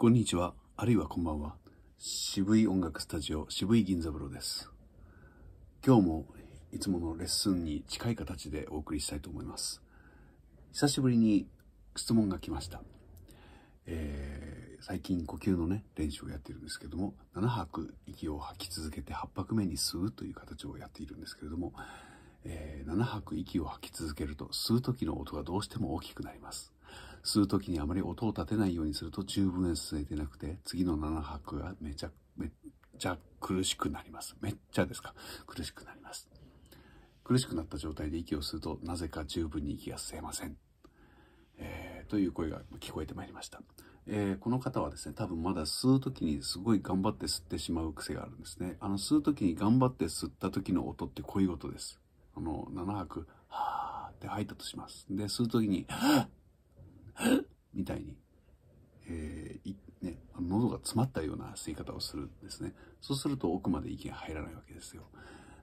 こんにちは、あるいはこんばんは。渋い音楽スタジオ、渋い銀座風呂です。今日もいつものレッスンに近い形でお送りしたいと思います。久しぶりに質問が来ました。えー、最近呼吸のね、練習をやっているんですけども、7拍息を吐き続けて8拍目に吸うという形をやっているんですけれども、えー、7拍息を吐き続けると吸う時の音がどうしても大きくなります。吸う時にあまり音を立てないようにすると十分に吸えてなくて、次の7拍がめちゃ、めちゃ苦しくなります。めっちゃですか？苦しくなります。苦しくなった状態で息を吸うと、なぜか十分に息が吸えません。えー、という声が聞こえてまいりました。えー、この方はですね、多分まだ吸う時にすごい頑張って吸ってしまう癖があるんですね。あの、吸う時に頑張って吸った時の音ってこういう音です。あの、7拍、はーって吐いたとします。で、吸う時に、はみたいに、えー、ね、喉が詰まったような吸い方をするんですね。そうすると奥まで息が入らないわけですよ。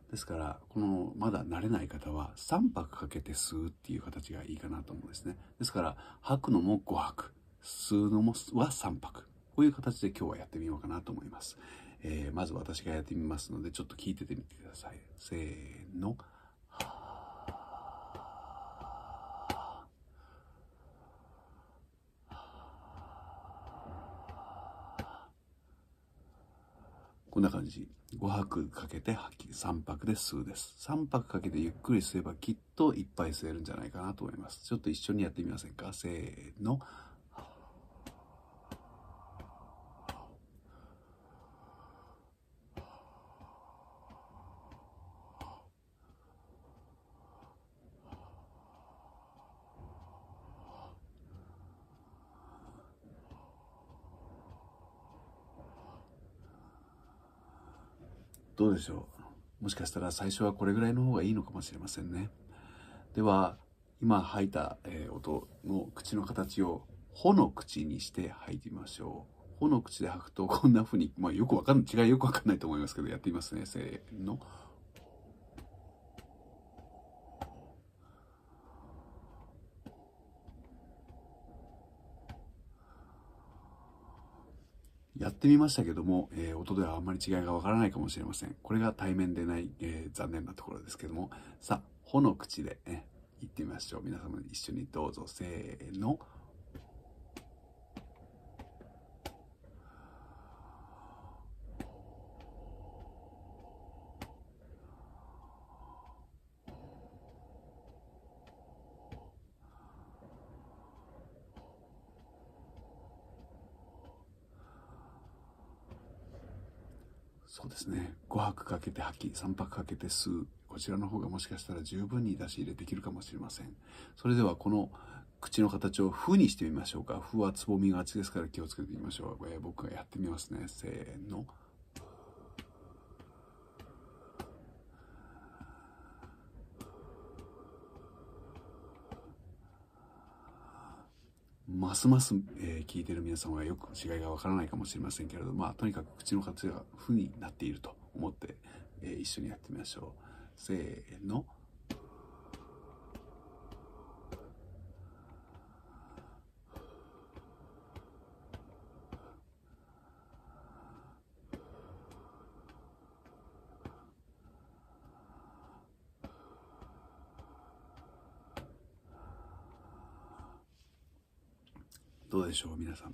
ですから、このまだ慣れない方は3拍かけて吸うっていう形がいいかなと思うんですね。ですから、吐くのも5拍、吸うのもは3拍。こういう形で今日はやってみようかなと思います。えー、まず私がやってみますので、ちょっと聞いててみてください。せーの。な感じ。5泊かけて吐き、3泊で吸うです。3泊かけてゆっくり吸えばきっといっぱい吸えるんじゃないかなと思います。ちょっと一緒にやってみませんか？せーの。どうでしょう？もしかしたら最初はこれぐらいの方がいいのかもしれませんね。では、今吐いた、え音の口の形をほの口にして吐いてみましょう。ほの口で吐くとこんな風に、まあよくわかんない、違いよくわかんないと思いますけど、やってみますね。せーの。やってみましたけども、えー、音ではあんまり違いがわからないかもしれません。これが対面でない、えー、残念なところですけども、さあ、ほの口で、ね、言ってみましょう。皆様一緒にどうぞ、せーの。そうですね。5泊かけて吐き、3泊かけて吸う。こちらの方がもしかしたら十分に出し入れできるかもしれません。それではこの口の形をふにしてみましょうか。ふはつぼみがちですから気をつけてみましょう。えー、僕がやってみますね。せーの。ますます、えー、聞いてる皆さんはよく違いがわからないかもしれませんけれど、まあ、とにかく口の活用が負になっていると思って、えー、一緒にやってみましょう。せーの。どうでしょう皆さん。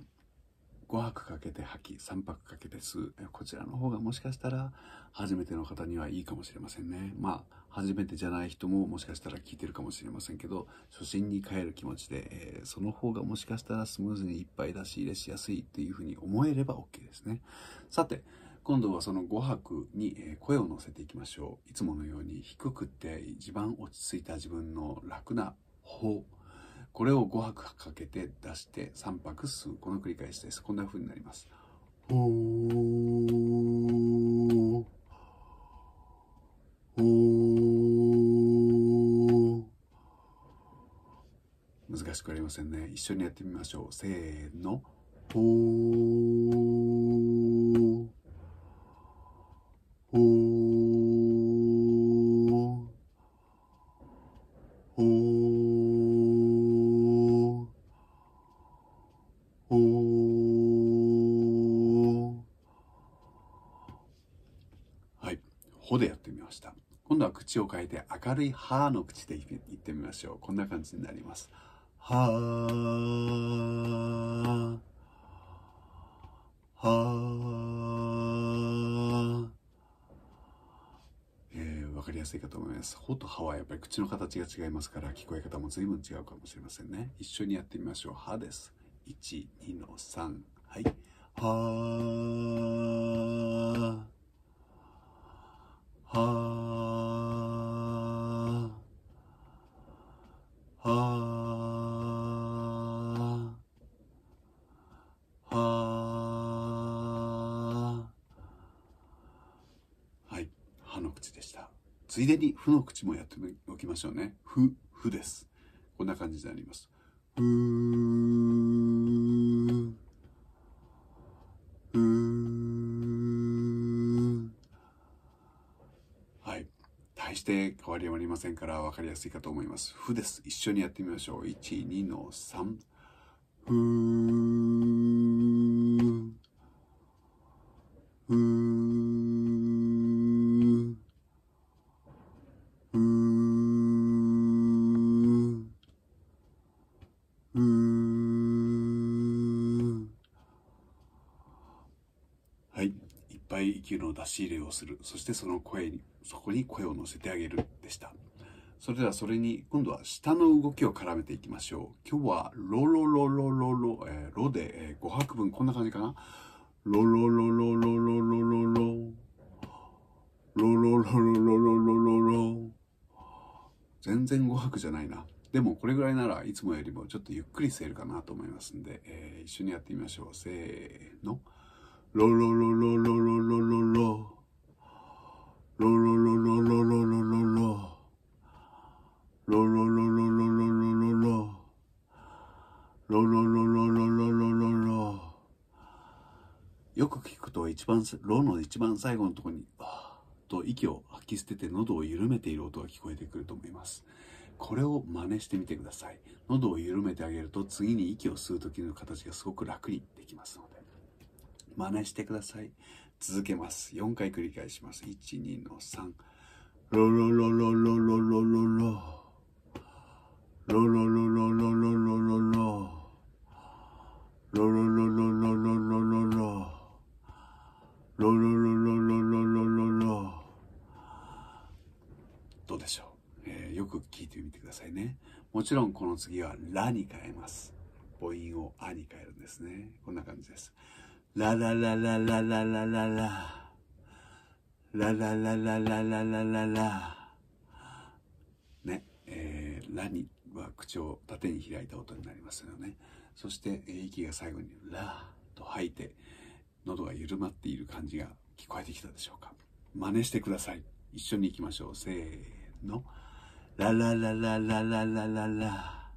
5泊かけて吐き3泊かけて吸う。こちらの方がもしかしたら初めての方にはいいかもしれませんね。まあ初めてじゃない人ももしかしたら聞いてるかもしれませんけど初心に帰る気持ちで、えー、その方がもしかしたらスムーズにいっぱい出し入れしやすいっていうふうに思えれば OK ですね。さて今度はその5拍に声を乗せていきましょう。いつものように低くって一番落ち着いた自分の楽な方これを5拍かけて出して3拍吸う。この繰り返しです。こんな風になります。ほー。ほー。難しくありませんね。一緒にやってみましょう。せーの。ほー。ほでやってみました。今度は口を変えて明るいはの口で言ってみましょう。こんな感じになります。はー。はー。えー、わかりやすいかと思います。ほとははやっぱり口の形が違いますから、聞こえ方も随分違うかもしれませんね。一緒にやってみましょう。はです。1、2の3。はい。はー。はあ、はあ、はあ。はい、歯の口でした。ついでに、負の口もやっておきましょうね。ふ、ふです。こんな感じであります。ふー。して変わりはありませんから分かりやすいかと思います。ふです。一緒にやってみましょう。1、2の3。ふー。ふー。ふー出し入れをする。そしてその声に、そこに声を乗せてあげるでした。それではそれに、今度は下の動きを絡めていきましょう。今日は、ロロロロロロ、えー、ロで、えー、5拍分、こんな感じかな。ロロロロロロロロロ。ロロロロロロロロロ。全然5拍じゃないな。でもこれぐらいならいつもよりもちょっとゆっくりせるかなと思いますんで、えー、一緒にやってみましょう。せーの。ロロロロロロロロロ一番、ロの一番最後のところに、あと息を吐き捨てて喉を緩めている音が聞こえてくると思います。これを真似してみてください。喉を緩めてあげると次に息を吸う時の形がすごく楽にできますので。真似してください。続けます。4回繰り返します。1、2の3。ロロロロロロちろんこの次はラに変えます。母音をあに変えるんですね。こんな感じです。ラララララララララ。ラララララララララ。ね、えー、ラには口を縦に開いた音になりますよね。そして、息が最後にラと吐いて、喉が緩まっている感じが聞こえてきたでしょうか。真似してください。一緒に行きましょう。せーの。ラララララララララ。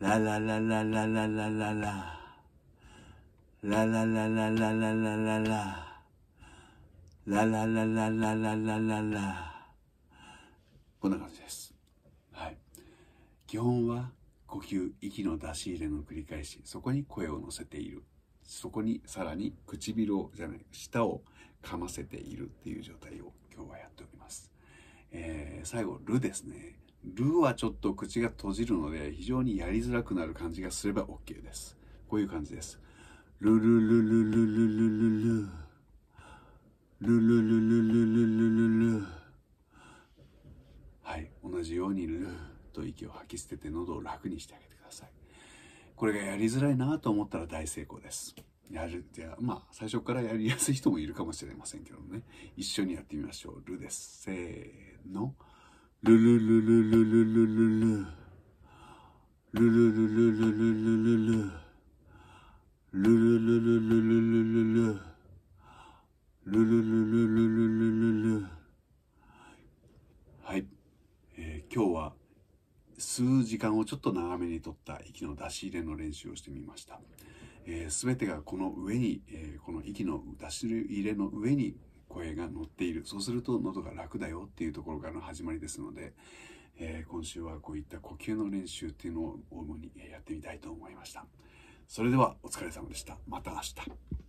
ラララララララララ。ラララララララララ。ラララララララララ。こんな感じです。はい。基本は呼吸、息の出し入れの繰り返し、そこに声を乗せている。そこにさらに唇を、じゃない、舌を噛ませているっていう状態を今日はやっております。えー、最後、るですね。るはちょっと口が閉じるので、非常にやりづらくなる感じがすれば OK です。こういう感じです。るるるるるるるるる。るるるるるるるるはい、同じようにルと息を吐き捨てて喉を楽にしてあげてください。これがやりづらいなと思ったら大成功です。やるってまあ最初からやりやすい人もいるかもしれませんけどね。一緒にやってみましょう。ルです。せーの。ルルルルルルルルル。ルルルルルルルル。ルルルルルルルル。ルルルルルルルル。ルはい、えー、今日は数時間をちょっと長めに取った息の出し入れの練習をしてみました。えー、全てがこの上に、えー、この息の出し入れの上に声が乗っている。そうすると喉が楽だよっていうところからの始まりですので、えー、今週はこういった呼吸の練習っていうのを主にやってみたいと思いました。それではお疲れ様でした。また明日。